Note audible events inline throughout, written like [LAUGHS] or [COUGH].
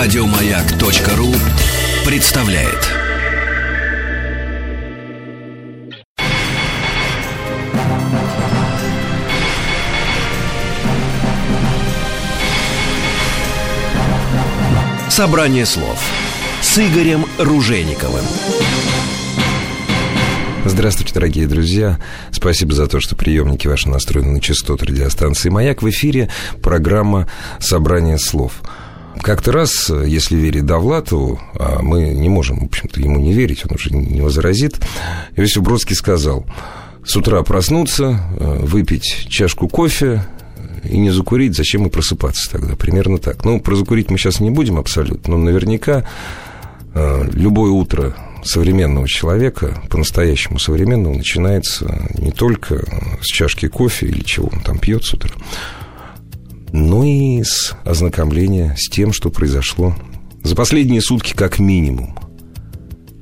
Радиомаяк.ру представляет. Собрание слов с Игорем Ружейниковым. Здравствуйте, дорогие друзья. Спасибо за то, что приемники ваши настроены на частоту радиостанции «Маяк». В эфире программа «Собрание слов». Как-то раз, если верить Довлатову, а мы не можем, в общем-то, ему не верить, он уже не возразит, Иосиф Бродский сказал, с утра проснуться, э, выпить чашку кофе, и не закурить, зачем и просыпаться тогда? Примерно так. Ну, про закурить мы сейчас не будем абсолютно, но наверняка э, любое утро современного человека, по-настоящему современного, начинается не только с чашки кофе или чего он там пьет с утра, но и с ознакомления с тем, что произошло за последние сутки как минимум.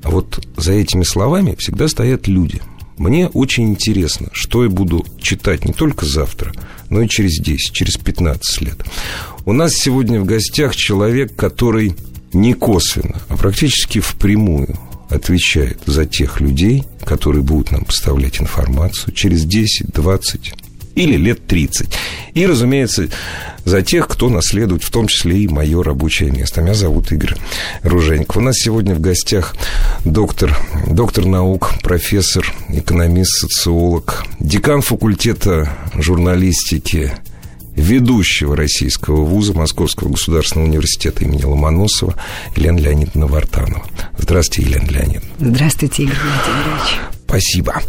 А вот за этими словами всегда стоят люди. Мне очень интересно, что я буду читать не только завтра, но и через 10, через 15 лет. У нас сегодня в гостях человек, который не косвенно, а практически впрямую отвечает за тех людей, которые будут нам поставлять информацию через 10, 20 или лет 30. И, разумеется, за тех, кто наследует, в том числе и мое рабочее место. Меня зовут Игорь Руженьков. У нас сегодня в гостях доктор, доктор наук, профессор, экономист, социолог, декан факультета журналистики ведущего российского вуза Московского государственного университета имени Ломоносова Елена Леонидовна Вартанова. Здравствуйте, Елена Леонидовна. Здравствуйте, Игорь Владимирович. Спасибо.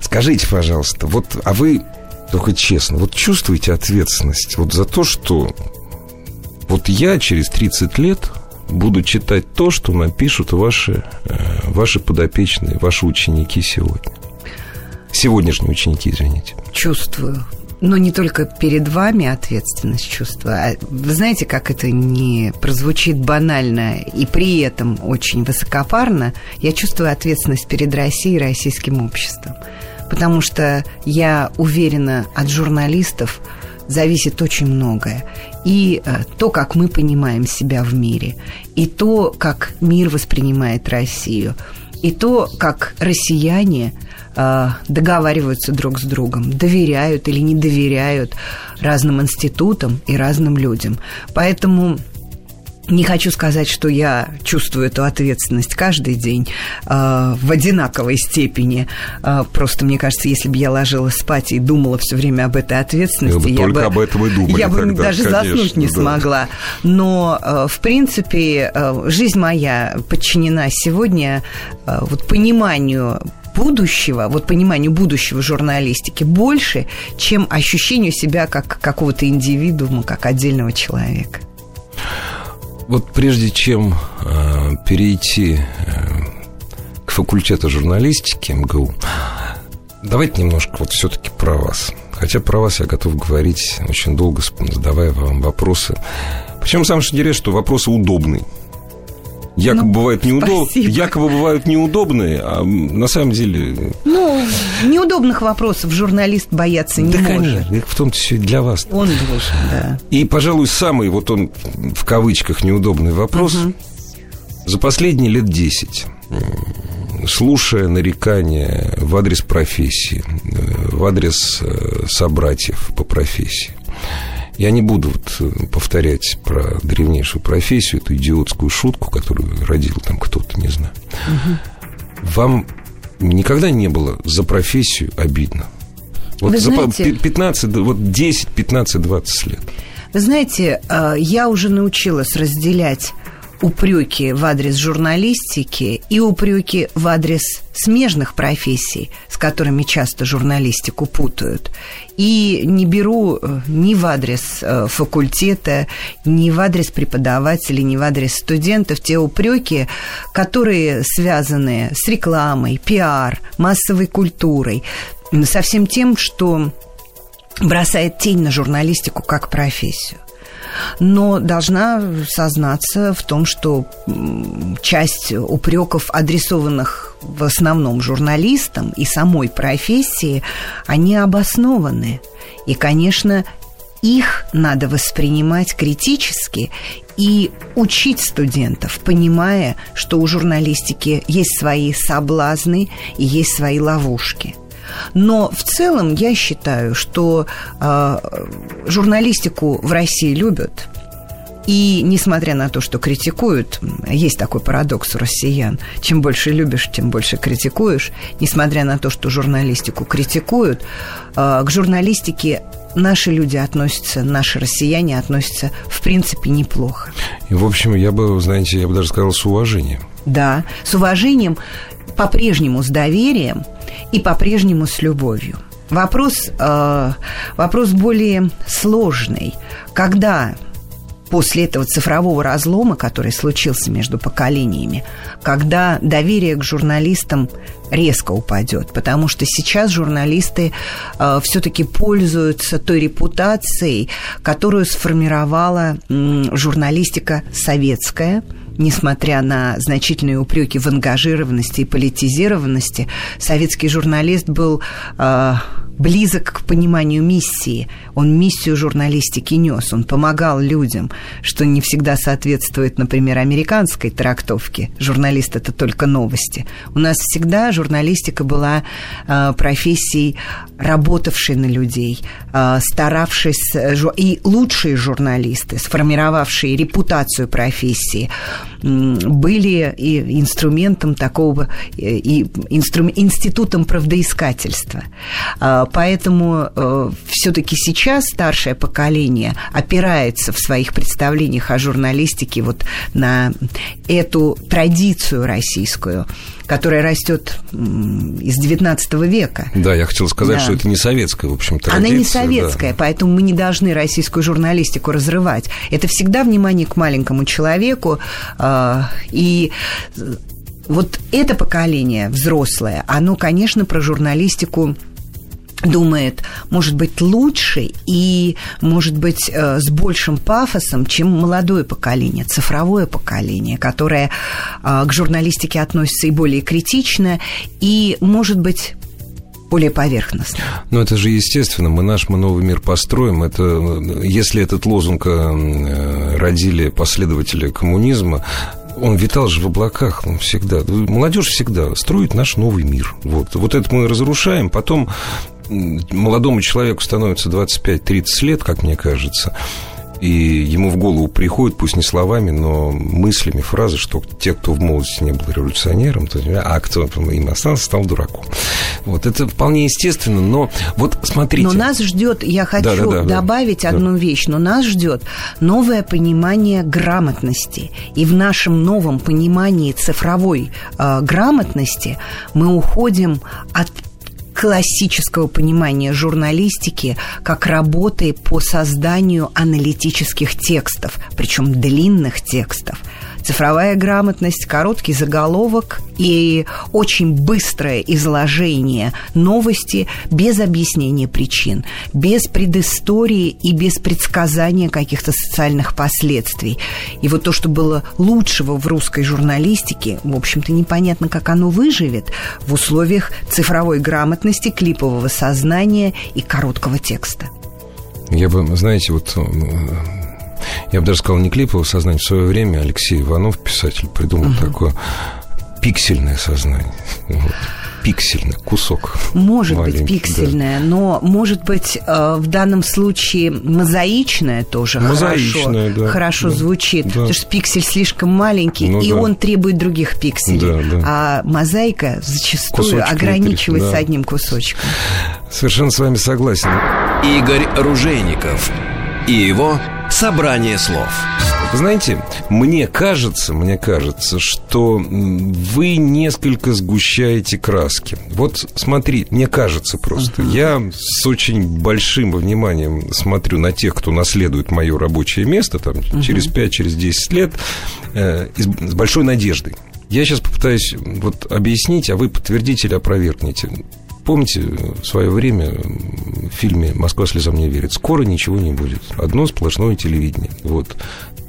Скажите, пожалуйста, вот, а вы только честно, вот чувствуете ответственность вот за то, что вот я через 30 лет буду читать то, что напишут ваши, э, ваши подопечные, ваши ученики сегодня. Сегодняшние ученики, извините. Чувствую. Но не только перед вами ответственность чувствую. А вы знаете, как это не прозвучит банально и при этом очень высокопарно, я чувствую ответственность перед Россией и российским обществом. Потому что я уверена, от журналистов зависит очень многое. И э, то, как мы понимаем себя в мире, и то, как мир воспринимает Россию, и то, как россияне э, договариваются друг с другом, доверяют или не доверяют разным институтам и разным людям. Поэтому не хочу сказать, что я чувствую эту ответственность каждый день э, в одинаковой степени. Э, просто мне кажется, если бы я ложилась спать и думала все время об этой ответственности, Вы я бы, об этом и думали я бы тогда, даже конечно, заснуть не да. смогла. Но э, в принципе э, жизнь моя подчинена сегодня э, вот пониманию будущего, вот пониманию будущего журналистики больше, чем ощущению себя как какого-то индивидуума, как отдельного человека. Вот прежде чем э, перейти э, к факультету журналистики МГУ, давайте немножко вот все-таки про вас. Хотя про вас я готов говорить очень долго, задавая вам вопросы. Причем самое что интересно, что вопросы удобные. Якобы Ну, бывают неудобные, якобы бывают неудобные, а на самом деле Ну, неудобных вопросов журналист бояться не да, может. конечно, в том числе для вас. Он должен, да. И, пожалуй, самый вот он в кавычках неудобный вопрос. За последние лет 10, м, слушая нарекания в адрес профессии, э, в адрес э, собратьев по профессии, я не буду вот э, повторять про древнейшую профессию, эту идиотскую шутку, которую родил там кто-то, не знаю. Вам никогда не было за профессию обидно? Вот Вы за знаете- 15, вот 10, 15, 20 лет. Вы знаете, э, я уже научилась разделять упреки в адрес журналистики и упреки в адрес смежных профессий, с которыми часто журналистику путают. И не беру э, ни в адрес э, факультета, ни в адрес преподавателей, ни в адрес студентов те упреки, которые связаны с рекламой, пиар, массовой культурой, со всем тем, что бросает тень на журналистику как профессию. Но должна сознаться в том, что часть упреков, адресованных в основном журналистам и самой профессии, они обоснованы. И, конечно, их надо воспринимать критически и учить студентов, понимая, что у журналистики есть свои соблазны и есть свои ловушки. Но в целом я считаю, что э, журналистику в России любят. И несмотря на то, что критикуют, есть такой парадокс у россиян, чем больше любишь, тем больше критикуешь, несмотря на то, что журналистику критикуют, э, к журналистике наши люди относятся, наши россияне относятся, в принципе, неплохо. И, в общем, я бы, знаете, я бы даже сказал, с уважением. Да, с уважением, по-прежнему с доверием и по-прежнему с любовью. Вопрос, э, вопрос более сложный. Когда после этого цифрового разлома, который случился между поколениями, когда доверие к журналистам резко упадет, потому что сейчас журналисты э, все-таки пользуются той репутацией, которую сформировала э, журналистика советская, несмотря на значительные упреки в ангажированности и политизированности, советский журналист был э, близок к пониманию миссии. Он миссию журналистики нес, он помогал людям, что не всегда соответствует, например, американской трактовке. Журналист это только новости. У нас всегда журналистика была э, профессией, работавшей на людей, э, старавшись, и лучшие журналисты, сформировавшие репутацию профессии, были и инструментом такого, и инстру, институтом правдоискательства. Поэтому э, все-таки сейчас старшее поколение опирается в своих представлениях о журналистике вот на эту традицию российскую которая растет из XIX века. Да, я хотел сказать, да. что это не советская, в общем, традиция. Она не советская, да. поэтому мы не должны российскую журналистику разрывать. Это всегда внимание к маленькому человеку. Э, и вот это поколение взрослое, оно, конечно, про журналистику думает, может быть, лучше и, может быть, э, с большим пафосом, чем молодое поколение, цифровое поколение, которое э, к журналистике относится и более критично, и, может быть, более поверхностно. Но это же естественно. Мы наш, мы новый мир построим. Это, если этот лозунг э, родили последователи коммунизма, он витал же в облаках ну, всегда. Молодежь всегда строит наш новый мир. Вот, вот это мы разрушаем, потом молодому человеку становится 25-30 лет, как мне кажется, и ему в голову приходит, пусть не словами, но мыслями фразы, что те, кто в молодости не был революционером, то, а кто им остался, стал дураком. Вот это вполне естественно, но вот смотрите. Но нас ждет, я хочу да, да, да, добавить да. одну вещь, но нас ждет новое понимание грамотности. И в нашем новом понимании цифровой э, грамотности мы уходим от классического понимания журналистики как работы по созданию аналитических текстов, причем длинных текстов – цифровая грамотность, короткий заголовок и очень быстрое изложение новости без объяснения причин, без предыстории и без предсказания каких-то социальных последствий. И вот то, что было лучшего в русской журналистике, в общем-то, непонятно, как оно выживет в условиях цифровой грамотности, клипового сознания и короткого текста. Я бы, знаете, вот я бы даже сказал, не клиповое сознание. В свое время Алексей Иванов, писатель, придумал угу. такое пиксельное сознание. Вот пиксельный кусок. Может быть пиксельное, да. но может быть э, в данном случае мозаичное тоже мозаичное, хорошо, да, хорошо да, звучит, да. потому что пиксель слишком маленький, ну, и да. он требует других пикселей. Да, да. А мозаика зачастую Кусочек ограничивается да. одним кусочком. Совершенно с вами согласен. Игорь Ружейников и его Собрание слов. знаете, мне кажется, мне кажется, что вы несколько сгущаете краски. Вот смотри, мне кажется просто. Uh-huh. Я с очень большим вниманием смотрю на тех, кто наследует мое рабочее место там uh-huh. через 5, через 10 лет э, с большой надеждой. Я сейчас попытаюсь вот объяснить, а вы подтвердите или опровергните. Помните, в свое время в фильме «Москва слезам не верит». Скоро ничего не будет. Одно сплошное телевидение. Вот.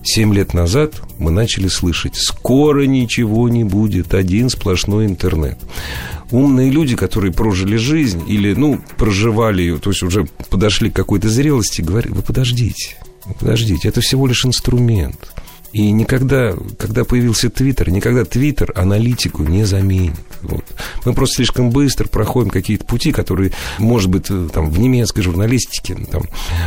Семь лет назад мы начали слышать «Скоро ничего не будет, один сплошной интернет». Умные люди, которые прожили жизнь или, ну, проживали ее, то есть уже подошли к какой-то зрелости, говорят, вы подождите, подождите, это всего лишь инструмент. И никогда, когда появился Твиттер, никогда Твиттер аналитику не заменит. Вот. Мы просто слишком быстро проходим какие-то пути, которые, может быть, э, там, в немецкой журналистике, там,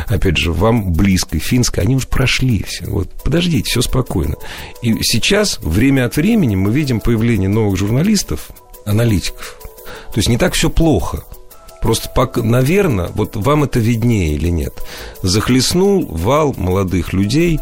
опять же, вам близкой, финской, они уже прошли все. Вот. Подождите, все спокойно. И сейчас, время от времени, мы видим появление новых журналистов, аналитиков. То есть не так все плохо. Просто, наверное, вот вам это виднее или нет. Захлестнул вал молодых людей,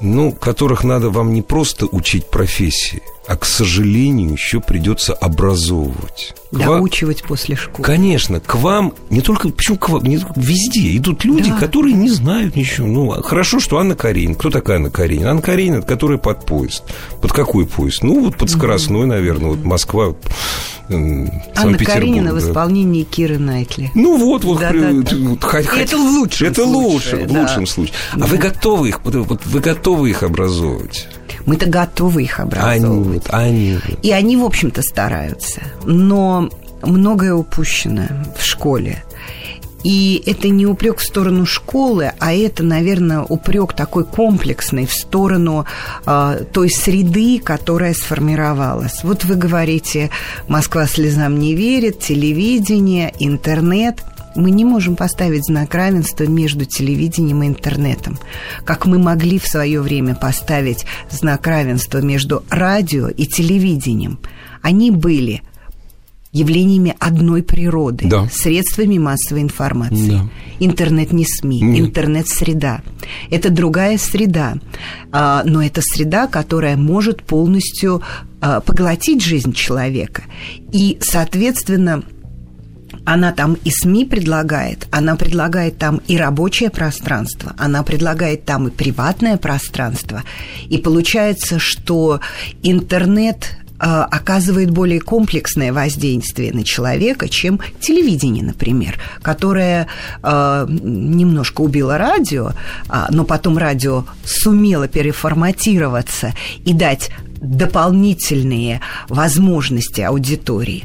ну, которых надо вам не просто учить профессии, а, к сожалению, еще придется образовывать. Доучивать вам... после школы. Конечно, к вам, не только, почему к вам, не, везде идут люди, да. которые не знают ничего. Ну, хорошо, что Анна Каренина. Кто такая Анна Каренина? Анна Каренина, которая под поезд. Под какой поезд? Ну, вот под скоростной, наверное, вот Москва, Анна Каренина да. в исполнении Киры Найтли. Ну, вот, вот. Да, да, да. Это в лучшем Это случае, лучше, да. в лучшем случае. А да. вы готовы их, вот, вы готовы их образовывать? Мы-то готовы их образовывать. Они, они. И они, в общем-то, стараются. Но многое упущено в школе. И это не упрек в сторону школы, а это, наверное, упрек такой комплексный в сторону э, той среды, которая сформировалась. Вот вы говорите, Москва слезам не верит, телевидение, интернет – мы не можем поставить знак равенства между телевидением и интернетом, как мы могли в свое время поставить знак равенства между радио и телевидением. Они были явлениями одной природы, да. средствами массовой информации. Да. Интернет не СМИ, Нет. интернет-среда. Это другая среда, а, но это среда, которая может полностью а, поглотить жизнь человека. И, соответственно, она там и СМИ предлагает, она предлагает там и рабочее пространство, она предлагает там и приватное пространство. И получается, что интернет а, оказывает более комплексное воздействие на человека, чем телевидение, например, которое э, немножко убило радио, э, но потом радио сумело переформатироваться и дать дополнительные возможности аудитории.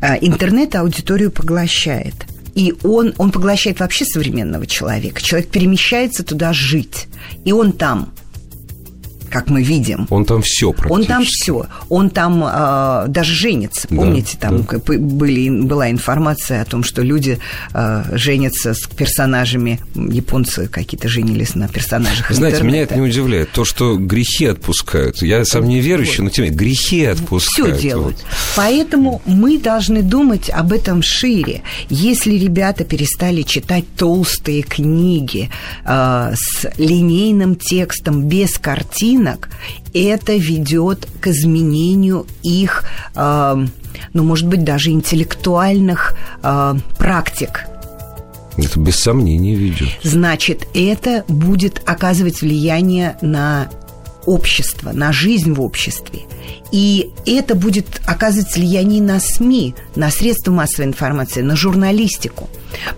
Э, интернет аудиторию поглощает. И он, он поглощает вообще современного человека. Человек перемещается туда жить. И он там как мы видим. Он там все Он там все. Он там э, даже женится. Помните, да, там да. Были, была информация о том, что люди э, женятся с персонажами, японцы какие-то женились на персонажах Знаете, интернета. меня это не удивляет. То, что грехи отпускают. Я сам не верующий, вот. но тем не менее, грехи отпускают. Все делают. Вот. Поэтому мы должны думать об этом шире. Если ребята перестали читать толстые книги э, с линейным текстом, без картин, рынок, это ведет к изменению их, э, ну, может быть, даже интеллектуальных э, практик. Это без сомнения ведет. Значит, это будет оказывать влияние на общество, на жизнь в обществе. И это будет оказывать влияние на СМИ, на средства массовой информации, на журналистику.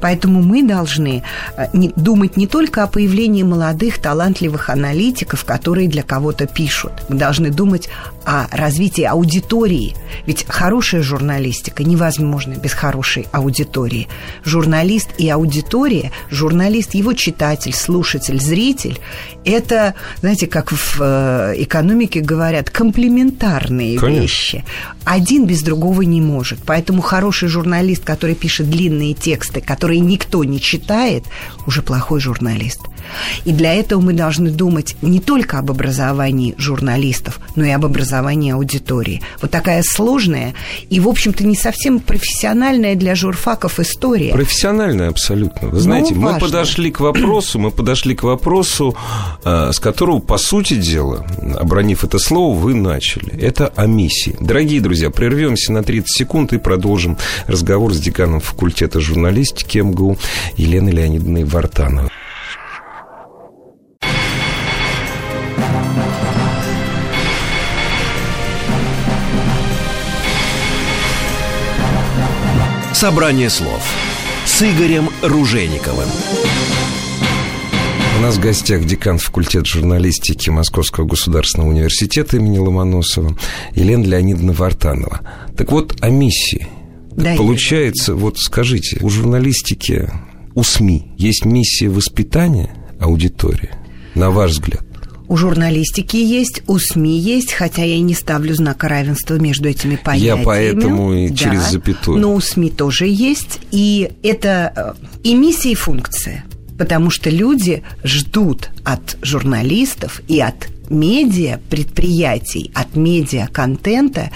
Поэтому мы должны э, думать не только о появлении молодых, талантливых аналитиков, которые для кого-то пишут. Мы должны думать о развитии аудитории. Ведь хорошая журналистика невозможна без хорошей аудитории. Журналист и аудитория, журналист, его читатель, слушатель, зритель, это, знаете, как в э, экономике говорят, комплементарно элементарные Конечно. вещи. Один без другого не может. Поэтому хороший журналист, который пишет длинные тексты, которые никто не читает, уже плохой журналист. И для этого мы должны думать не только об образовании журналистов, но и об образовании аудитории. Вот такая сложная и, в общем-то, не совсем профессиональная для журфаков история. Профессиональная абсолютно. Вы знаете, ну, мы подошли к вопросу, мы подошли к вопросу, э, с которого, по сути дела, обронив это слово, вы начали. Это о миссии. Дорогие друзья, прервемся на 30 секунд и продолжим разговор с деканом факультета журналистики МГУ Еленой Леонидовной Вартановой. Собрание слов с Игорем Ружейниковым. У нас в гостях декан факультета журналистики Московского государственного университета имени Ломоносова Елена Леонидовна Вартанова. Так вот, о миссии. Да, Получается, вот скажите, у журналистики, у СМИ есть миссия воспитания аудитории, на ваш взгляд? У журналистики есть, у СМИ есть, хотя я и не ставлю знака равенства между этими понятиями. Я поэтому и да, через запятую. Но у СМИ тоже есть, и это э, и миссия, и функция. Потому что люди ждут от журналистов и от медиа предприятий, от медиа-контента,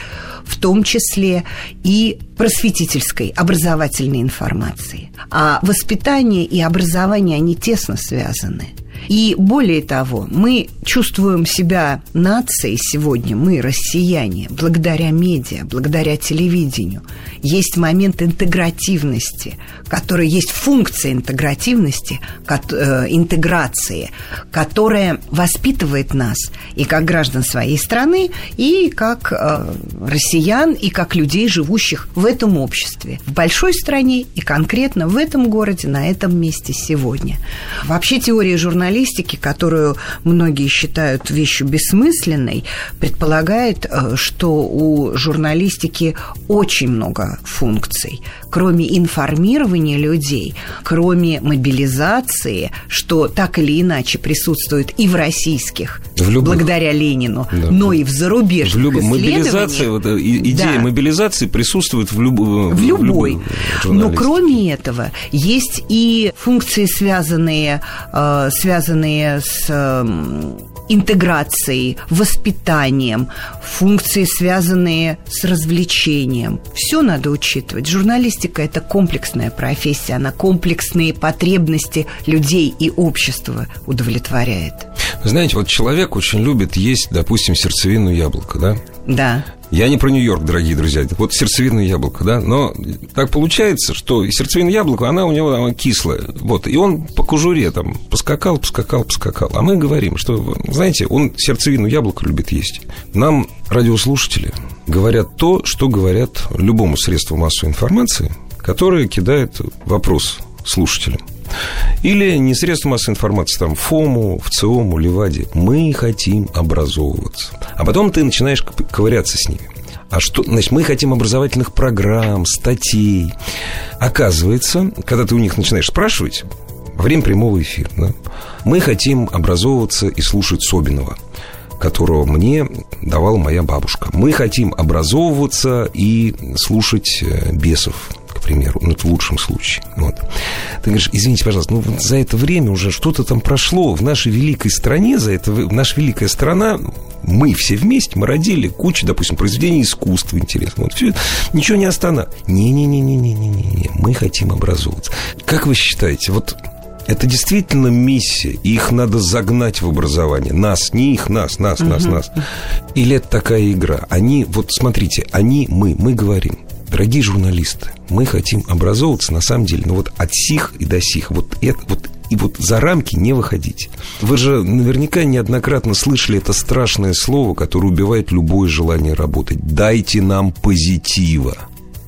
в том числе и просветительской, образовательной информации. А воспитание и образование, они тесно связаны – и более того, мы чувствуем себя нацией сегодня, мы, россияне, благодаря медиа, благодаря телевидению. Есть момент интегративности, который есть функция интегративности, э, интеграции, которая воспитывает нас и как граждан своей страны, и как э, россиян, и как людей, живущих в этом обществе, в большой стране и конкретно в этом городе, на этом месте сегодня. Вообще теория журналистики журналистики, которую многие считают вещью бессмысленной, предполагает, э, что у журналистики очень много функций. Кроме информирования людей, кроме мобилизации, что так или иначе присутствует и в российских, в любых. благодаря Ленину, да. но и в зарубежных в люб... Мобилизация, вот, э, идея да. мобилизации присутствует в, люб... в любой. В но кроме этого, есть и функции, связанные, э, связанные связанные с эм, интеграцией, воспитанием, функции, связанные с развлечением. Все надо учитывать. Журналистика – это комплексная профессия, она комплексные потребности людей и общества удовлетворяет. Знаете, вот человек очень любит есть, допустим, сердцевину яблоко, да? Да. Я не про Нью-Йорк, дорогие друзья. Вот сердцевина яблоко, да? Но так получается, что сердцевина яблоко, она у него она кислая. Вот. И он по кожуре там поскакал, поскакал, поскакал. А мы говорим, что, знаете, он сердцевину яблоко любит есть. Нам радиослушатели говорят то, что говорят любому средству массовой информации, которое кидает вопрос слушателям. Или не средства массовой информации, там, ФОМу, в ЦИОМу, Леваде. Мы хотим образовываться. А потом ты начинаешь ковыряться с ними. А что, значит, мы хотим образовательных программ, статей. Оказывается, когда ты у них начинаешь спрашивать, во время прямого эфира, да, мы хотим образовываться и слушать Собинова которого мне давала моя бабушка. Мы хотим образовываться и слушать э, бесов, к примеру, ну, это в лучшем случае. Вот. Ты говоришь, извините, пожалуйста, ну, за это время уже что-то там прошло в нашей великой стране, за это, наша великая страна, мы все вместе, мы родили кучу, допустим, произведений искусства интересного. Вот все, ничего не останавливает. Не-не-не-не-не-не-не, мы хотим образовываться. Как вы считаете, вот это действительно миссия, и их надо загнать в образование. Нас, не их, нас, нас, нас, нас. Или это такая игра? Они, вот смотрите, они, мы, мы говорим, дорогие журналисты, мы хотим образовываться, на самом деле, ну вот от сих и до сих, вот это, вот и вот за рамки не выходить. Вы же наверняка неоднократно слышали это страшное слово, которое убивает любое желание работать. Дайте нам позитива.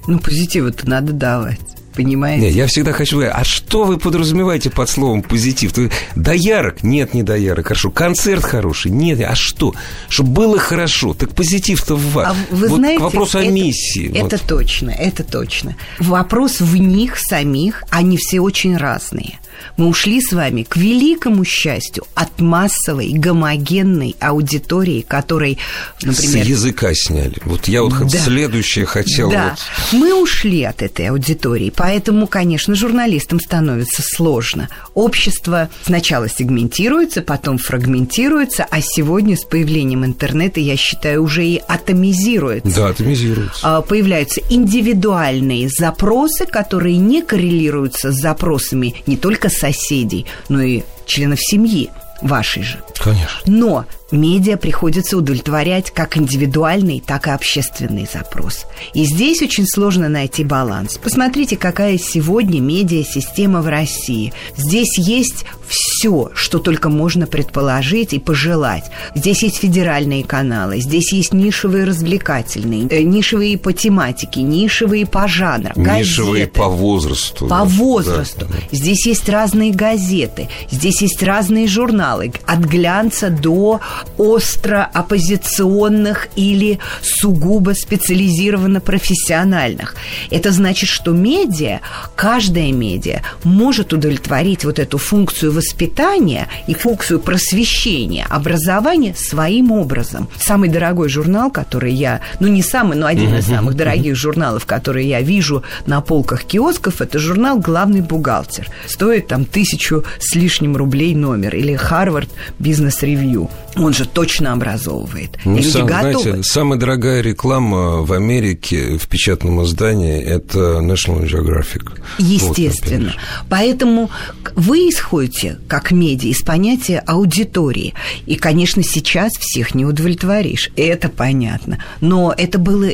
Ну, позитива-то надо давать понимаете? Нет, я всегда хочу... А что вы подразумеваете под словом позитив? Ты... Доярок? Нет, не доярок. Хорошо. Концерт хороший? Нет. А что? Чтобы было хорошо. Так позитив-то в вас. А вы вот знаете, к вопросу это, о миссии. Это вот. точно, это точно. Вопрос в них самих, они все очень разные мы ушли с вами к великому счастью от массовой гомогенной аудитории, которой, например... С языка сняли. Вот я вот да. следующее хотел... Да, вот... мы ушли от этой аудитории, поэтому, конечно, журналистам становится сложно. Общество сначала сегментируется, потом фрагментируется, а сегодня с появлением интернета, я считаю, уже и атомизируется. Да, атомизируется. А, появляются индивидуальные запросы, которые не коррелируются с запросами не только соседей, но и членов семьи вашей же. Конечно. Но медиа приходится удовлетворять как индивидуальный, так и общественный запрос. И здесь очень сложно найти баланс. Посмотрите, какая сегодня медиа-система в России. Здесь есть все что только можно предположить и пожелать. Здесь есть федеральные каналы, здесь есть нишевые развлекательные, э, нишевые по тематике, нишевые по жанрам, Нишевые газеты. по возрасту. По возрасту. Да. Здесь есть разные газеты, здесь есть разные журналы, от глянца до остро оппозиционных или сугубо специализированно профессиональных. Это значит, что медиа, каждая медиа может удовлетворить вот эту функцию воспитания и функцию просвещения, образования своим образом. Самый дорогой журнал, который я, ну не самый, но один из самых дорогих журналов, которые я вижу на полках киосков, это журнал «Главный бухгалтер». Стоит там тысячу с лишним рублей номер. Или «Харвард Бизнес Ревью». Он же точно образовывает. Ну, и люди сам, готовы. Знаете, самая дорогая реклама в Америке в печатном издании – это National Geographic. Естественно. Вот, Поэтому вы исходите, как медиа, из понятия аудитории. И, конечно, сейчас всех не удовлетворишь. Это понятно. Но это было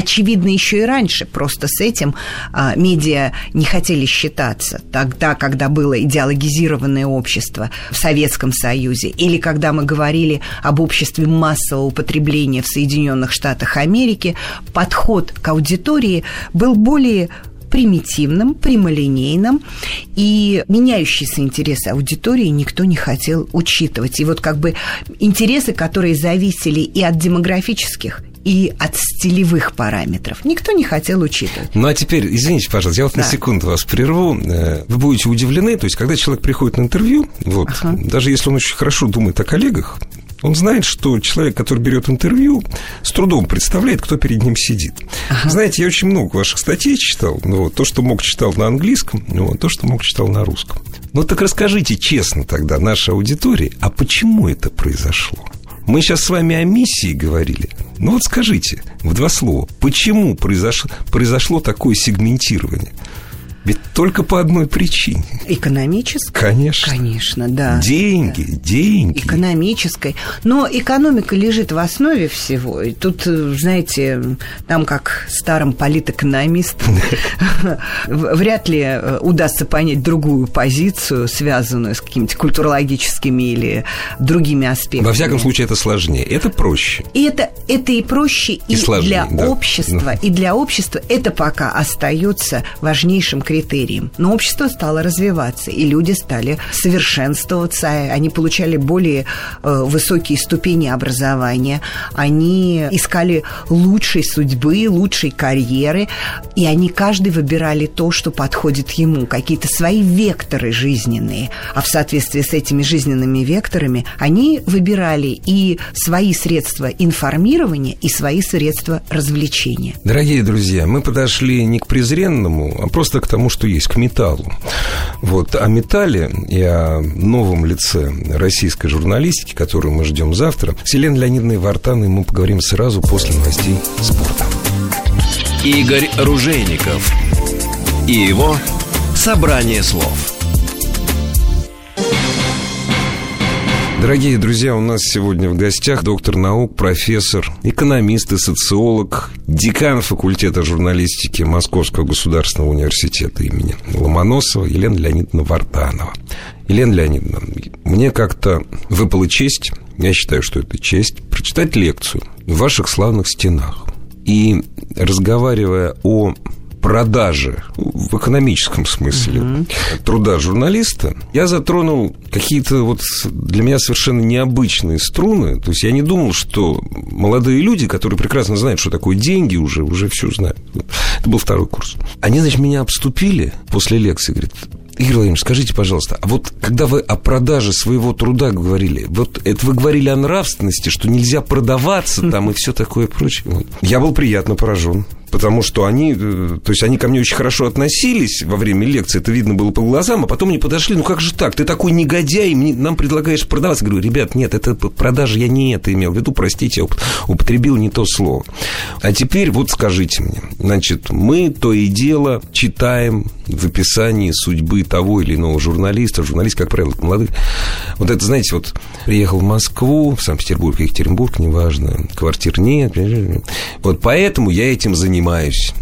очевидно еще и раньше. Просто с этим а, медиа не хотели считаться. Тогда, когда было идеологизированное общество в Советском Союзе, или когда мы говорили об обществе массового употребления в Соединенных Штатах Америки, подход к аудитории был более примитивным, прямолинейным, и меняющиеся интересы аудитории никто не хотел учитывать. И вот как бы интересы, которые зависели и от демографических, и от стилевых параметров. Никто не хотел учитывать. Ну, а теперь, извините, пожалуйста, я вот да. на секунду вас прерву. Э, вы будете удивлены, то есть, когда человек приходит на интервью, вот, ага. даже если он очень хорошо думает о коллегах, он знает, что человек, который берет интервью, с трудом представляет, кто перед ним сидит. Ага. Знаете, я очень много ваших статей читал. Ну, вот, то, что мог, читал на английском, ну, вот, то, что мог, читал на русском. Ну, так расскажите честно тогда нашей аудитории, а почему это произошло? Мы сейчас с вами о миссии говорили. Ну вот скажите в два слова, почему произошло, произошло такое сегментирование? Ведь только по одной причине. Экономической? Конечно. Конечно, да. Деньги, да. деньги. Экономической. Но экономика лежит в основе всего. И тут, знаете, нам, как старым политэкономистам, [LAUGHS] вряд ли э, удастся понять другую позицию, связанную с какими-то культурологическими или другими аспектами. Во всяком случае, это сложнее. Это проще. И это, это и проще, и, и сложнее, для да. общества. И для общества это пока остается важнейшим критериям. Но общество стало развиваться, и люди стали совершенствоваться, они получали более э, высокие ступени образования, они искали лучшей судьбы, лучшей карьеры, и они каждый выбирали то, что подходит ему, какие-то свои векторы жизненные. А в соответствии с этими жизненными векторами они выбирали и свои средства информирования, и свои средства развлечения. Дорогие друзья, мы подошли не к презренному, а просто к тому, тому, что есть, к металлу. Вот. О металле и о новом лице российской журналистики, которую мы ждем завтра, с Еленой Леонидовной Вартаной мы поговорим сразу после новостей спорта. Игорь Ружейников и его «Собрание слов». Дорогие друзья, у нас сегодня в гостях доктор наук, профессор, экономист и социолог, декан факультета журналистики Московского государственного университета имени Ломоносова Елена Леонидовна Вартанова. Елена Леонидовна, мне как-то выпала честь, я считаю, что это честь, прочитать лекцию в ваших славных стенах. И разговаривая о продажи в экономическом смысле угу. труда журналиста, я затронул какие-то вот для меня совершенно необычные струны. То есть я не думал, что молодые люди, которые прекрасно знают, что такое деньги, уже, уже все знают. Это был второй курс. Они, значит, меня обступили после лекции, говорят, Игорь Владимирович, скажите, пожалуйста, а вот когда вы о продаже своего труда говорили, вот это вы говорили о нравственности, что нельзя продаваться там и все такое прочее. Я был приятно поражен потому что они, э, то есть они ко мне очень хорошо относились во время лекции, это видно было по глазам, а потом они подошли, ну как же так, ты такой негодяй, мне, нам предлагаешь продаваться. Говорю, ребят, нет, это продажа, я не это имел в виду, простите, я употребил не то слово. А теперь вот скажите мне, значит, мы то и дело читаем в описании судьбы того или иного журналиста, журналист, как правило, молодых, Вот это, знаете, вот приехал в Москву, в Санкт-Петербург, Екатеринбург, неважно, квартир нет. Вот поэтому я этим занимаюсь.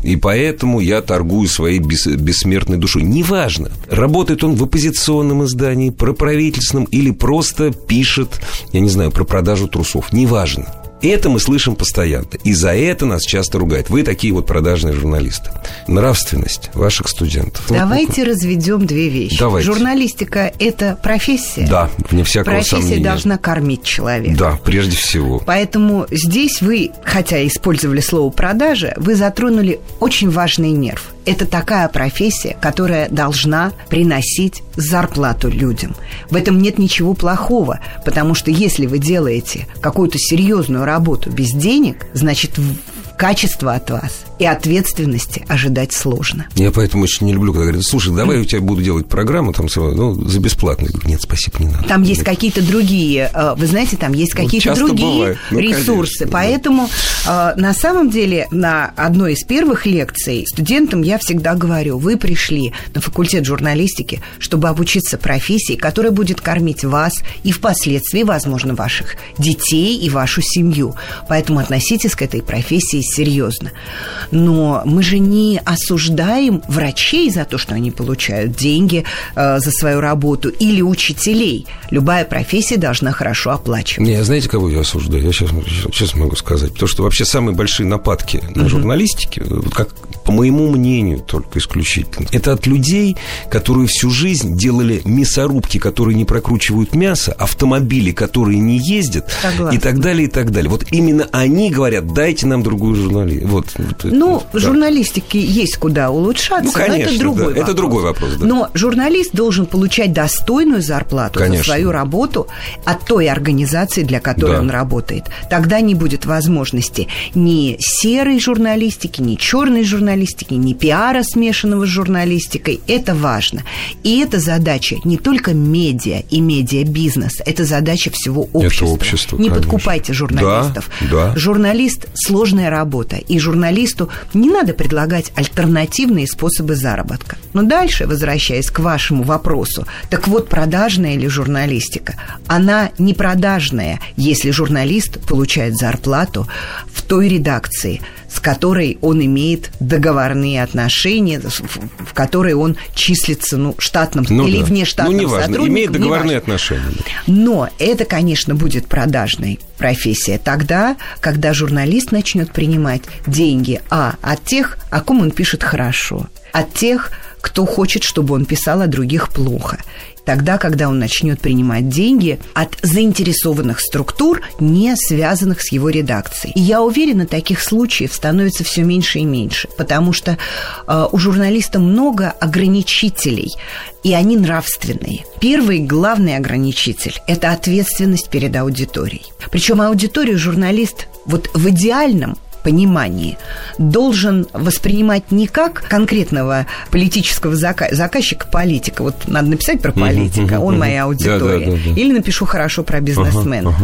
И поэтому я торгую своей бес, бессмертной душой. Неважно, работает он в оппозиционном издании, про правительственном или просто пишет, я не знаю, про продажу трусов. Неважно. Это мы слышим постоянно. И за это нас часто ругают. Вы такие вот продажные журналисты. Нравственность ваших студентов. Давайте вот, разведем две вещи. Давайте. Журналистика – это профессия. Да, вне всякого профессия сомнения. Профессия должна кормить человека. Да, прежде всего. Поэтому здесь вы, хотя использовали слово «продажа», вы затронули очень важный нерв – это такая профессия, которая должна приносить зарплату людям. В этом нет ничего плохого, потому что если вы делаете какую-то серьезную работу без денег, значит, качество от вас и ответственности ожидать сложно. Я поэтому очень не люблю, когда говорят, слушай, давай я у тебя буду делать программу там, ну, за бесплатно. Я говорю, нет, спасибо, не надо. Там есть какие-то другие, э, вы знаете, там есть ну, какие-то ну, другие ну, ресурсы. Конечно, Поэтому да. на самом деле на одной из первых лекций студентам я всегда говорю, вы пришли на факультет журналистики, чтобы обучиться профессии, которая будет кормить вас и впоследствии, возможно, ваших детей и вашу семью. Поэтому относитесь к этой профессии серьезно. Но мы же не осуждаем врачей за то, что они получают деньги э, за свою работу, или учителей. Любая профессия должна хорошо оплачивать. Не, знаете, кого я осуждаю? Я сейчас, сейчас могу сказать. Потому что вообще самые большие нападки на угу. журналистике, вот как по моему мнению, только исключительно, это от людей, которые всю жизнь делали мясорубки, которые не прокручивают мясо, автомобили, которые не ездят, Согласна. и так далее, и так далее. Вот именно они говорят, дайте нам другую журналистику. Вот, ну, да. журналистике есть куда улучшаться, ну, конечно, но это другой да. вопрос. Это другой вопрос, да. Но журналист должен получать достойную зарплату конечно. за свою работу от той организации, для которой да. он работает. Тогда не будет возможности ни серой журналистики, ни черной журналистики, ни пиара, смешанного с журналистикой. Это важно. И это задача не только медиа и медиабизнес, это задача всего общества. Это общество, не конечно. подкупайте журналистов. Да, да. Журналист – сложная работа, и журналисту не надо предлагать альтернативные способы заработка. Но дальше, возвращаясь к вашему вопросу, так вот, продажная или журналистика? Она не продажная, если журналист получает зарплату в той редакции, с которой он имеет договорные отношения, в которой он числится ну, штатным ну, или да. внештатным ну, неважно, сотрудником. имеет договорные неважно. отношения. Но это, конечно, будет продажной профессия тогда, когда журналист начнет принимать деньги, а, от тех, о ком он пишет хорошо, от тех, кто хочет, чтобы он писал о других плохо тогда, когда он начнет принимать деньги от заинтересованных структур, не связанных с его редакцией. И я уверена, таких случаев становится все меньше и меньше, потому что э, у журналиста много ограничителей, и они нравственные. Первый главный ограничитель – это ответственность перед аудиторией. Причем аудиторию журналист вот в идеальном понимании должен воспринимать не как конкретного политического зака- заказчика политика. Вот надо написать про политика, он моя аудитория. Или напишу хорошо про бизнесмена.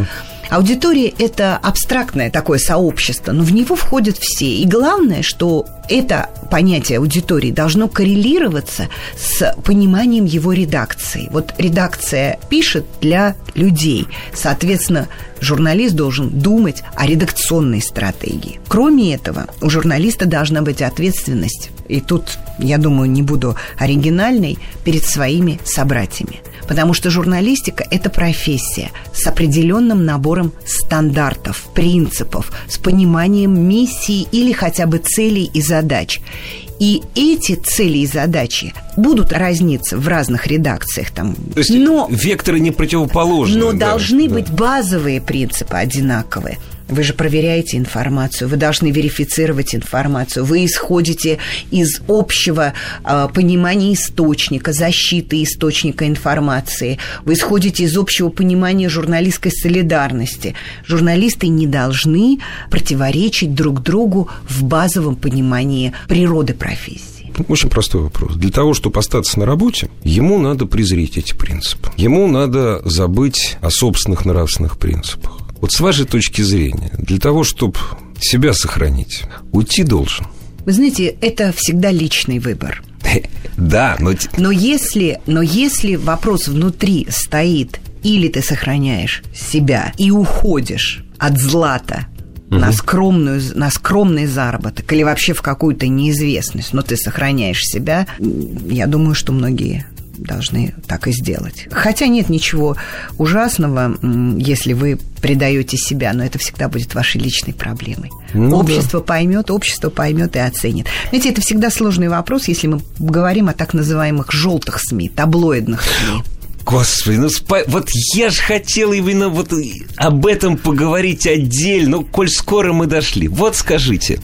Аудитория – это абстрактное такое сообщество, но в него входят все. И главное, что это понятие аудитории должно коррелироваться с пониманием его редакции. Вот редакция пишет для людей. Соответственно, журналист должен думать о редакционной стратегии. Кроме этого, у журналиста должна быть ответственность, и тут, я думаю, не буду оригинальной, перед своими собратьями – Потому что журналистика – это профессия с определенным набором стандартов, принципов, с пониманием миссии или хотя бы целей и задач. И эти цели и задачи будут разниться в разных редакциях. Там. То есть но, векторы не противоположны. Но да, должны да. быть базовые принципы одинаковые. Вы же проверяете информацию, вы должны верифицировать информацию, вы исходите из общего э, понимания источника, защиты источника информации, вы исходите из общего понимания журналистской солидарности. Журналисты не должны противоречить друг другу в базовом понимании природы профессии. Очень простой вопрос. Для того, чтобы остаться на работе, ему надо презреть эти принципы. Ему надо забыть о собственных нравственных принципах. Вот с вашей точки зрения, для того, чтобы себя сохранить, уйти должен. Вы знаете, это всегда личный выбор. [LAUGHS] Да, но... Но если, но если вопрос внутри стоит или ты сохраняешь себя и уходишь от злата на, скромную, на скромный заработок или вообще в какую-то неизвестность, но ты сохраняешь себя, я думаю, что многие должны так и сделать. Хотя нет ничего ужасного, если вы предаете себя, но это всегда будет вашей личной проблемой. Ну, общество да. поймет, общество поймет и оценит. Знаете, это всегда сложный вопрос, если мы говорим о так называемых желтых СМИ, таблоидных СМИ. Господи, ну спа... вот я же хотел именно вот об этом поговорить отдельно, ну, коль скоро мы дошли. Вот скажите,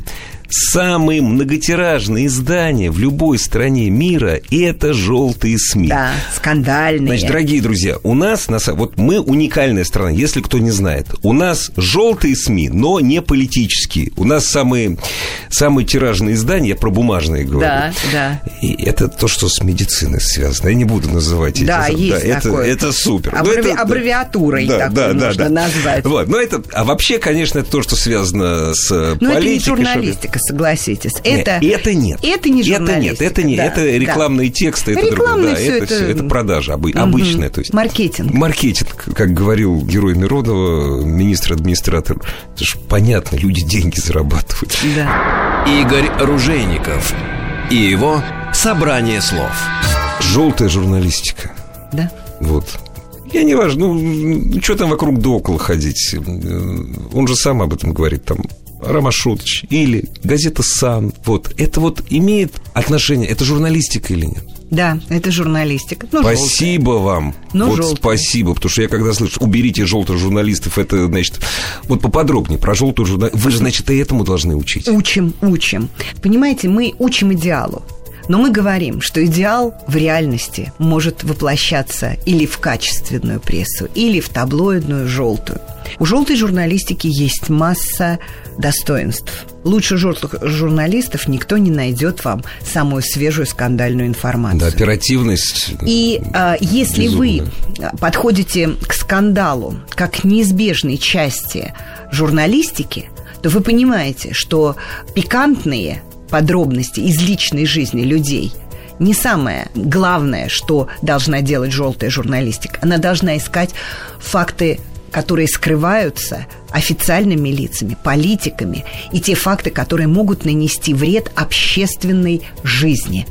самые многотиражные издания в любой стране мира – это желтые СМИ. Да, скандальные. Значит, дорогие друзья, у нас, вот мы уникальная страна, если кто не знает. У нас желтые СМИ, но не политические. У нас самые, самые тиражные издания, я про бумажные говорю. Да, да. И это то, что с медициной связано. Я не буду называть эти... Да, есть да, такое. Это, это супер. Аббреви... Это, аббревиатурой да, такой да, да, да. назвать. Вот, но это... А вообще, конечно, это то, что связано с но политикой. Но это не журналистика, согласитесь. Это, нет, это нет. Это не Это нет, это не, да, это рекламные да. тексты, это другое. Да, это, это... Все, это продажа обы, угу. обычная. То есть, Маркетинг. Маркетинг, как говорил герой Миронова, министр-администратор. Это же понятно, люди деньги зарабатывают. Да. Игорь Ружейников и его «Собрание слов». Желтая журналистика. Да. Вот. Я не важно, ну, что там вокруг да около ходить. Он же сам об этом говорит, там, Ромашутович или газета «Сан». Вот. Это вот имеет отношение, это журналистика или нет? Да, это журналистика. Ну, спасибо желтая. вам. Ну, вот желтая. спасибо, потому что я когда слышу, уберите желтых журналистов, это, значит, вот поподробнее про желтую журналистику. Вы же, значит, и этому должны учить. Учим, учим. Понимаете, мы учим идеалу. Но мы говорим, что идеал в реальности может воплощаться или в качественную прессу, или в таблоидную желтую. У желтой журналистики есть масса достоинств. Лучше желтых журналистов никто не найдет вам самую свежую скандальную информацию. Да, оперативность. И а, если безумная. вы подходите к скандалу как к неизбежной части журналистики, то вы понимаете, что пикантные подробности из личной жизни людей не самое главное, что должна делать желтая журналистика. Она должна искать факты которые скрываются официальными лицами, политиками, и те факты, которые могут нанести вред общественной жизни.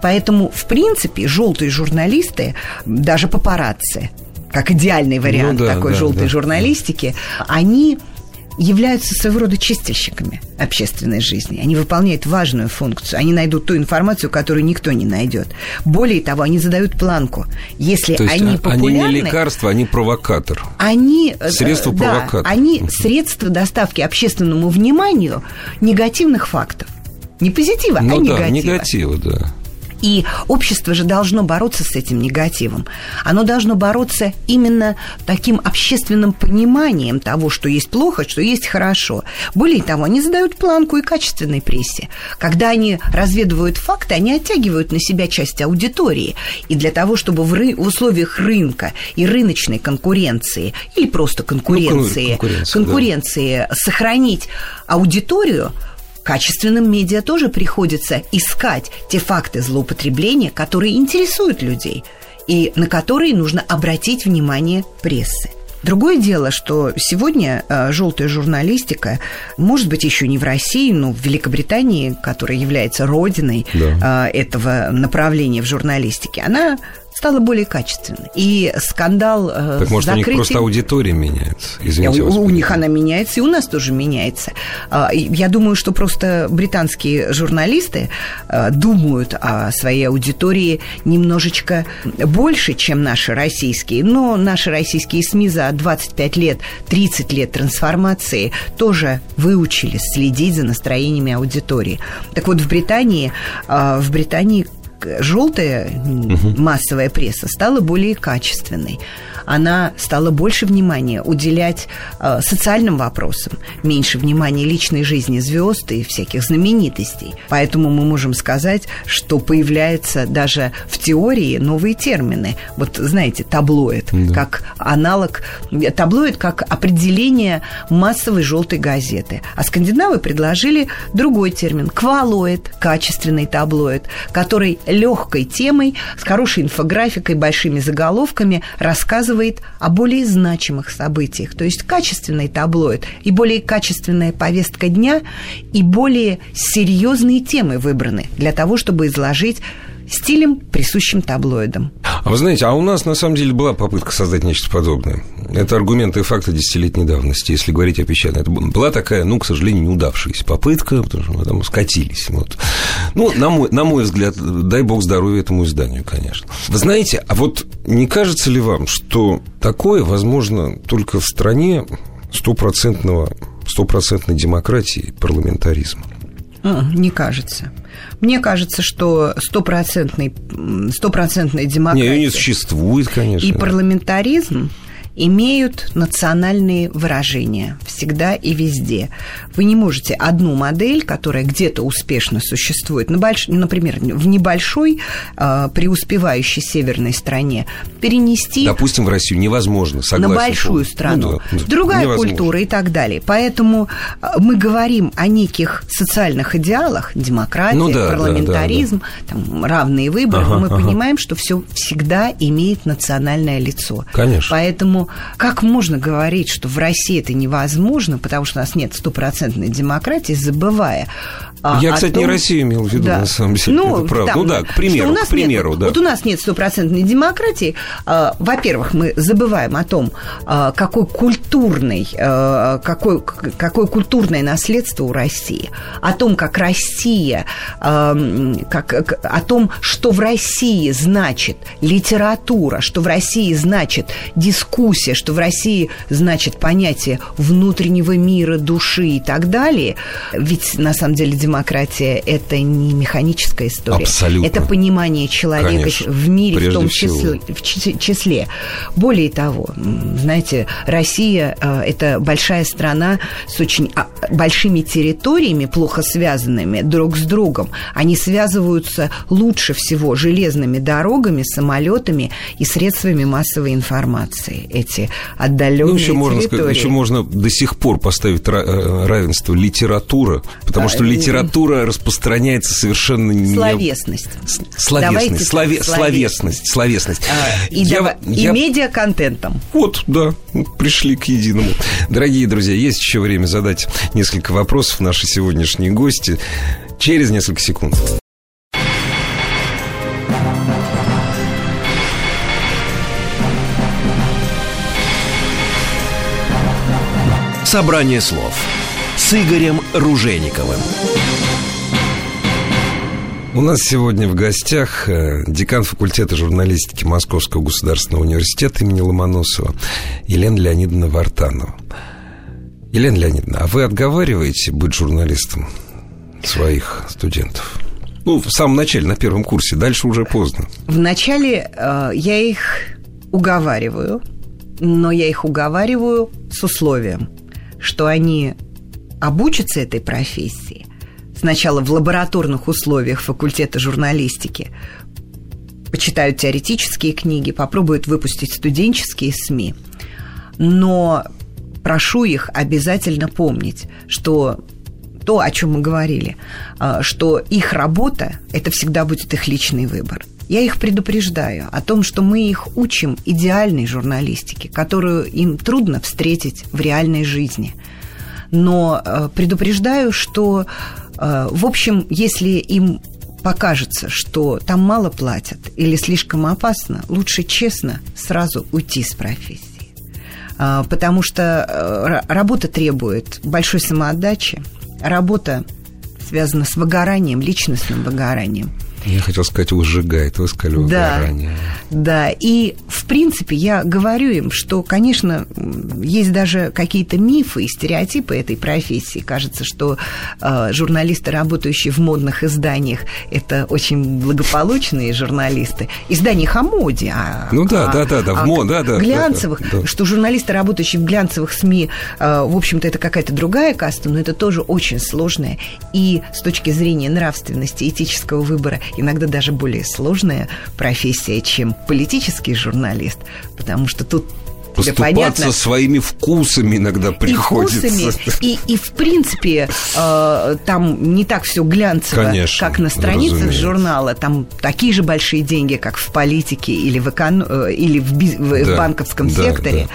Поэтому, в принципе, желтые журналисты, даже папарацци, как идеальный вариант ну, да, такой да, желтой да. журналистики, они являются своего рода чистильщиками общественной жизни. Они выполняют важную функцию. Они найдут ту информацию, которую никто не найдет. Более того, они задают планку. Если То есть они популярны... Они не лекарство, они провокатор. Они... Э, средство да. Они средства доставки общественному вниманию негативных фактов. Не позитива, ну, а да, негатива. негатива, да. И общество же должно бороться с этим негативом. Оно должно бороться именно таким общественным пониманием того, что есть плохо, что есть хорошо. Более того, они задают планку и качественной прессе. Когда они разведывают факты, они оттягивают на себя часть аудитории. И для того, чтобы в, ры- в условиях рынка и рыночной конкуренции, или просто конкуренции, ну, конкуренции, конкуренции да. сохранить аудиторию, Качественным медиа тоже приходится искать те факты злоупотребления, которые интересуют людей и на которые нужно обратить внимание прессы. Другое дело, что сегодня э, желтая журналистика, может быть, еще не в России, но в Великобритании, которая является родиной да. э, этого направления в журналистике, она стала более качественной. И скандал э, Так может, закрытием... у них просто аудитория меняется? Извините, у, у них она меняется, и у нас тоже меняется. А, я думаю, что просто британские журналисты э, думают о своей аудитории немножечко больше, чем наши российские. Но наши российские СМИ за 25 лет, 30 лет трансформации тоже выучились следить за настроениями аудитории. Так вот, в Британии, э, в Британии желтая угу. массовая пресса стала более качественной она стала больше внимания уделять э, социальным вопросам, меньше внимания личной жизни звезд и всяких знаменитостей. Поэтому мы можем сказать, что появляются даже в теории новые термины. Вот знаете, таблоид, да. как аналог, таблоид как определение массовой желтой газеты. А скандинавы предложили другой термин – квалоид, качественный таблоид, который легкой темой, с хорошей инфографикой, большими заголовками рассказывает о более значимых событиях. То есть качественный таблоид и более качественная повестка дня и более серьезные темы выбраны для того, чтобы изложить стилем, присущим таблоидам. А вы знаете, а у нас на самом деле была попытка создать нечто подобное. Это аргументы и факты десятилетней давности, если говорить о печати. Это была такая, ну, к сожалению, неудавшаяся попытка, потому что мы там скатились. Вот. Ну, на мой, на мой взгляд, дай бог здоровья этому изданию, конечно. Вы знаете, а вот не кажется ли вам, что такое возможно только в стране стопроцентного стопроцентной демократии и парламентаризма? А, не кажется. Мне кажется, что стопроцентный, стопроцентная демократия... Не, не существует, конечно. И парламентаризм имеют национальные выражения всегда и везде. Вы не можете одну модель, которая где-то успешно существует, например, в небольшой э, преуспевающей северной стране, перенести... Допустим, в Россию невозможно, согласен. На большую страну. Ну, да, Другая невозможно. культура и так далее. Поэтому а, мы говорим о неких социальных идеалах, демократия, ну, да, парламентаризм, да, да, да. Там, равные выборы, ага, мы ага. понимаем, что все всегда имеет национальное лицо. Конечно. Поэтому как можно говорить, что в России это невозможно, потому что у нас нет стопроцентной демократии, забывая а, Я, кстати, том... не Россию имел в виду, да. на самом деле, ну, это правда. Там, ну да, к примеру, у нас к примеру, нет, да. Вот у нас нет стопроцентной демократии. А, во-первых, мы забываем о том, а, какой культурный, а, какой, какое культурное наследство у России, о том, как Россия, как, о том, что в России значит литература, что в России значит дискуссия, что в России значит понятие внутреннего мира, души и так далее. Ведь, на самом деле, демократия демократия – это не механическая история. Абсолютно. Это понимание человека Конечно. в мире Прежде в том числе, в числе. Более того, знаете, Россия э, – это большая страна с очень а, большими территориями, плохо связанными друг с другом. Они связываются лучше всего железными дорогами, самолетами и средствами массовой информации. Эти отдаленные ну, еще можно территории. Сказать, еще можно до сих пор поставить э, равенство литература, потому что литература литература распространяется совершенно не... Словесность. Словесность. Слове... Словесность. Словесность. А, и я, дава... я... и медиаконтентом. Вот, да, пришли к единому. Дорогие друзья, есть еще время задать несколько вопросов наши сегодняшние гости через несколько секунд. Собрание слов с Игорем Ружейниковым. У нас сегодня в гостях э, декан факультета журналистики Московского государственного университета имени Ломоносова Елена Леонидовна Вартанова. Елена Леонидовна, а вы отговариваете быть журналистом своих студентов? Ну, в самом начале, на первом курсе, дальше уже поздно. В начале э, я их уговариваю, но я их уговариваю с условием, что они обучатся этой профессии сначала в лабораторных условиях факультета журналистики, почитают теоретические книги, попробуют выпустить студенческие СМИ. Но прошу их обязательно помнить, что то, о чем мы говорили, а, что их работа – это всегда будет их личный выбор. Я их предупреждаю о том, что мы их учим идеальной журналистике, которую им трудно встретить в реальной жизни – но э, предупреждаю, что, э, в общем, если им покажется, что там мало платят или слишком опасно, лучше честно сразу уйти с профессии. А, потому что э, работа требует большой самоотдачи, работа связана с выгоранием, личностным выгоранием – я хотел сказать, выжигает, вы сказали, выгорание. Да, да. И, в принципе, я говорю им, что, конечно, есть даже какие-то мифы и стереотипы этой профессии. Кажется, что э, журналисты, работающие в модных изданиях, это очень благополучные журналисты. Изданиях о моде. А, ну да, а, да, да, да, в а, мод, да, да. Глянцевых, да, да. что журналисты, работающие в глянцевых СМИ, э, в общем-то, это какая-то другая каста, но это тоже очень сложная. И с точки зрения нравственности, этического выбора иногда даже более сложная профессия, чем политический журналист, потому что тут Поступаться своими вкусами иногда приходится. И вкусами, и, и в принципе, э, там не так все глянцево, Конечно, как на страницах разумеется. журнала. Там такие же большие деньги, как в политике или в, эконом... Э, или в, биз... да, в банковском да, секторе. Да.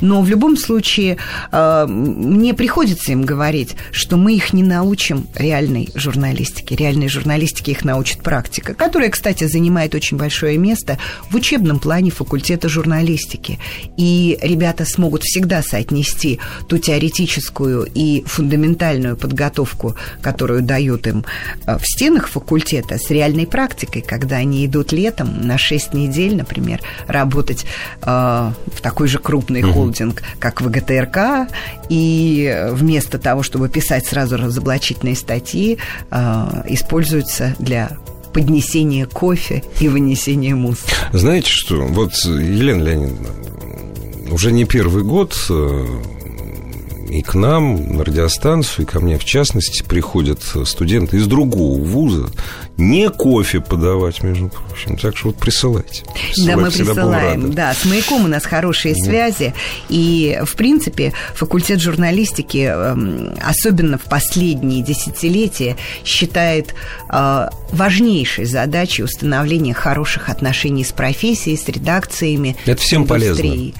Но в любом случае э, мне приходится им говорить, что мы их не научим реальной журналистике. Реальной журналистике их научит практика, которая, кстати, занимает очень большое место в учебном плане факультета журналистики. И ребята смогут всегда соотнести ту теоретическую и фундаментальную подготовку, которую дают им э, в стенах факультета, с реальной практикой, когда они идут летом на 6 недель, например, работать э, в такой же крупный угу. холдинг, как ВГТРК, и вместо того, чтобы писать сразу разоблачительные статьи, э, используются для поднесения кофе и вынесения мусора. Знаете что? Вот, Елена Леонидовна, уже не первый год э, и к нам на радиостанцию, и ко мне в частности, приходят студенты из другого вуза, не кофе подавать, между прочим. Так что вот присылайте. да, мы присылаем. Да, с маяком у нас хорошие связи. И, в принципе, факультет журналистики, эм, особенно в последние десятилетия, считает э, важнейшей задачей установления хороших отношений с профессией, с редакциями. Это всем полезно.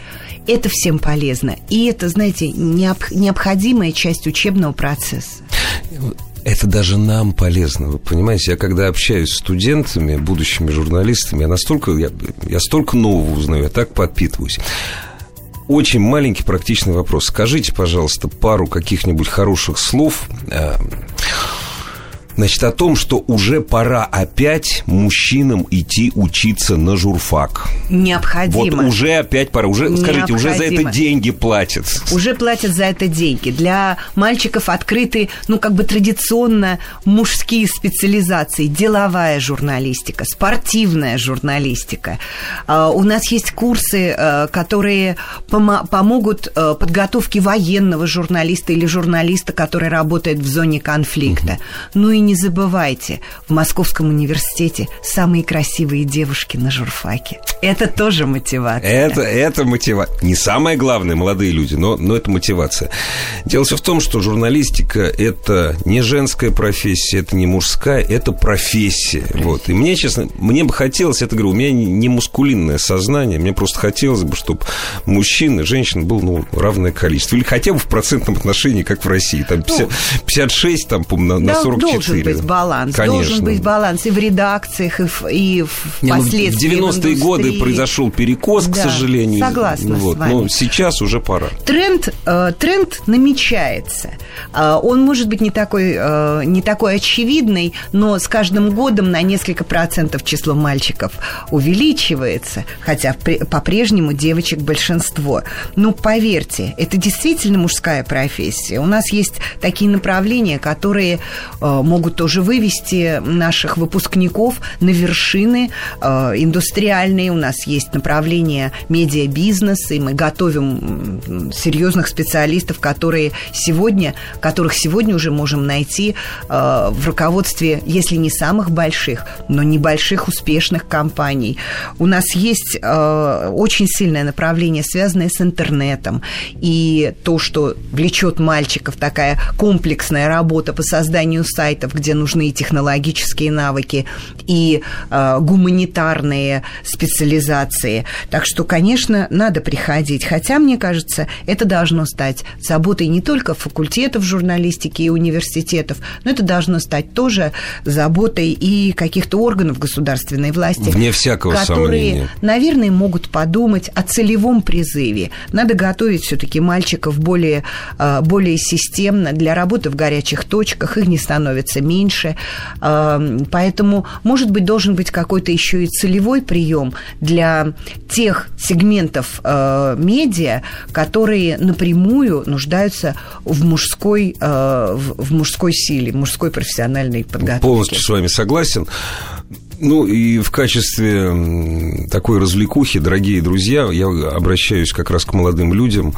Это всем полезно. И это, знаете, необходимая часть учебного процесса. Это даже нам полезно, вы понимаете? Я когда общаюсь с студентами, будущими журналистами, я настолько, я, я столько нового узнаю, я так подпитываюсь. Очень маленький практичный вопрос. Скажите, пожалуйста, пару каких-нибудь хороших слов э, Значит, о том, что уже пора опять мужчинам идти учиться на журфак. Необходимо. Вот уже опять пора. Уже, Необходимо. скажите, уже за это деньги платят. Уже платят за это деньги. Для мальчиков открыты, ну, как бы традиционно мужские специализации. Деловая журналистика, спортивная журналистика. А, у нас есть курсы, э, которые помогут э, подготовке военного журналиста или журналиста, который работает в зоне конфликта. Угу. Ну и не забывайте, в Московском университете самые красивые девушки на журфаке. Это тоже мотивация. Это, это мотивация. Не самое главное, молодые люди, но, но это мотивация. Дело все в том, что журналистика – это не женская профессия, это не мужская, это профессия. Вот. И мне, честно, мне бы хотелось, это говорю, у меня не мускулинное сознание, мне просто хотелось бы, чтобы мужчин и женщин было ну, равное количество. Или хотя бы в процентном отношении, как в России. Там 50, 56, там, на, на 44 должен быть баланс. Конечно. Должен быть баланс и в редакциях, и в, и в Не, ну, В 90-е годы произошел перекос, да, к сожалению. Согласна вот. с вами. Но сейчас уже пора. Тренд, э, тренд намечается. Э, он может быть не такой, э, не такой очевидный, но с каждым годом на несколько процентов число мальчиков увеличивается, хотя по-прежнему девочек большинство. Но поверьте, это действительно мужская профессия. У нас есть такие направления, которые могут могут тоже вывести наших выпускников на вершины э, индустриальные. У нас есть направление медиабизнеса, и мы готовим серьезных специалистов, которые сегодня, которых сегодня уже можем найти э, в руководстве, если не самых больших, но небольших успешных компаний. У нас есть э, очень сильное направление, связанное с интернетом, и то, что влечет мальчиков, такая комплексная работа по созданию сайтов, где нужны и технологические навыки, и э, гуманитарные специализации. Так что, конечно, надо приходить. Хотя, мне кажется, это должно стать заботой не только факультетов журналистики и университетов, но это должно стать тоже заботой и каких-то органов государственной власти. Вне всякого которые, сомнения. наверное, могут подумать о целевом призыве. Надо готовить все-таки мальчиков более, э, более системно для работы в горячих точках. Их не становится меньше. Поэтому, может быть, должен быть какой-то еще и целевой прием для тех сегментов э, медиа, которые напрямую нуждаются в мужской, э, в мужской силе, мужской профессиональной подготовке. Полностью с вами согласен. Ну и в качестве такой развлекухи, дорогие друзья, я обращаюсь как раз к молодым людям,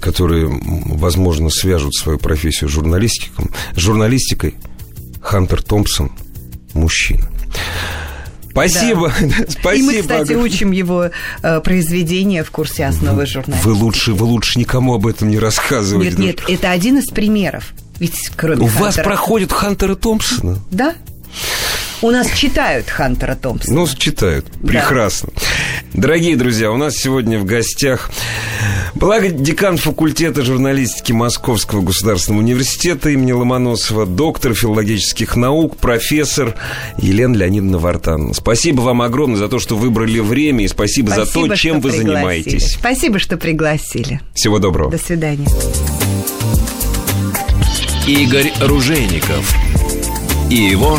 которые, возможно, свяжут свою профессию журналистикой. журналистикой Хантер Томпсон – мужчина. Спасибо. Да. [LAUGHS] Спасибо. И мы, кстати, учим его э, произведения в курсе основы журналистики. Вы лучше, вы лучше никому об этом не рассказывайте. Нет, нет, это один из примеров. Ведь кроме У Хантера... вас проходит Хантера Томпсона? Да. У нас читают Хантера Томпсона. Ну, читают. Прекрасно. Да. Дорогие друзья, у нас сегодня в гостях Благо, декан факультета журналистики Московского государственного университета имени Ломоносова, доктор филологических наук, профессор Елена Леонидовна Вартан. Спасибо вам огромное за то, что выбрали время, и спасибо, спасибо за то, чем вы пригласили. занимаетесь. Спасибо, что пригласили. Всего доброго. До свидания. Игорь Ружейников и его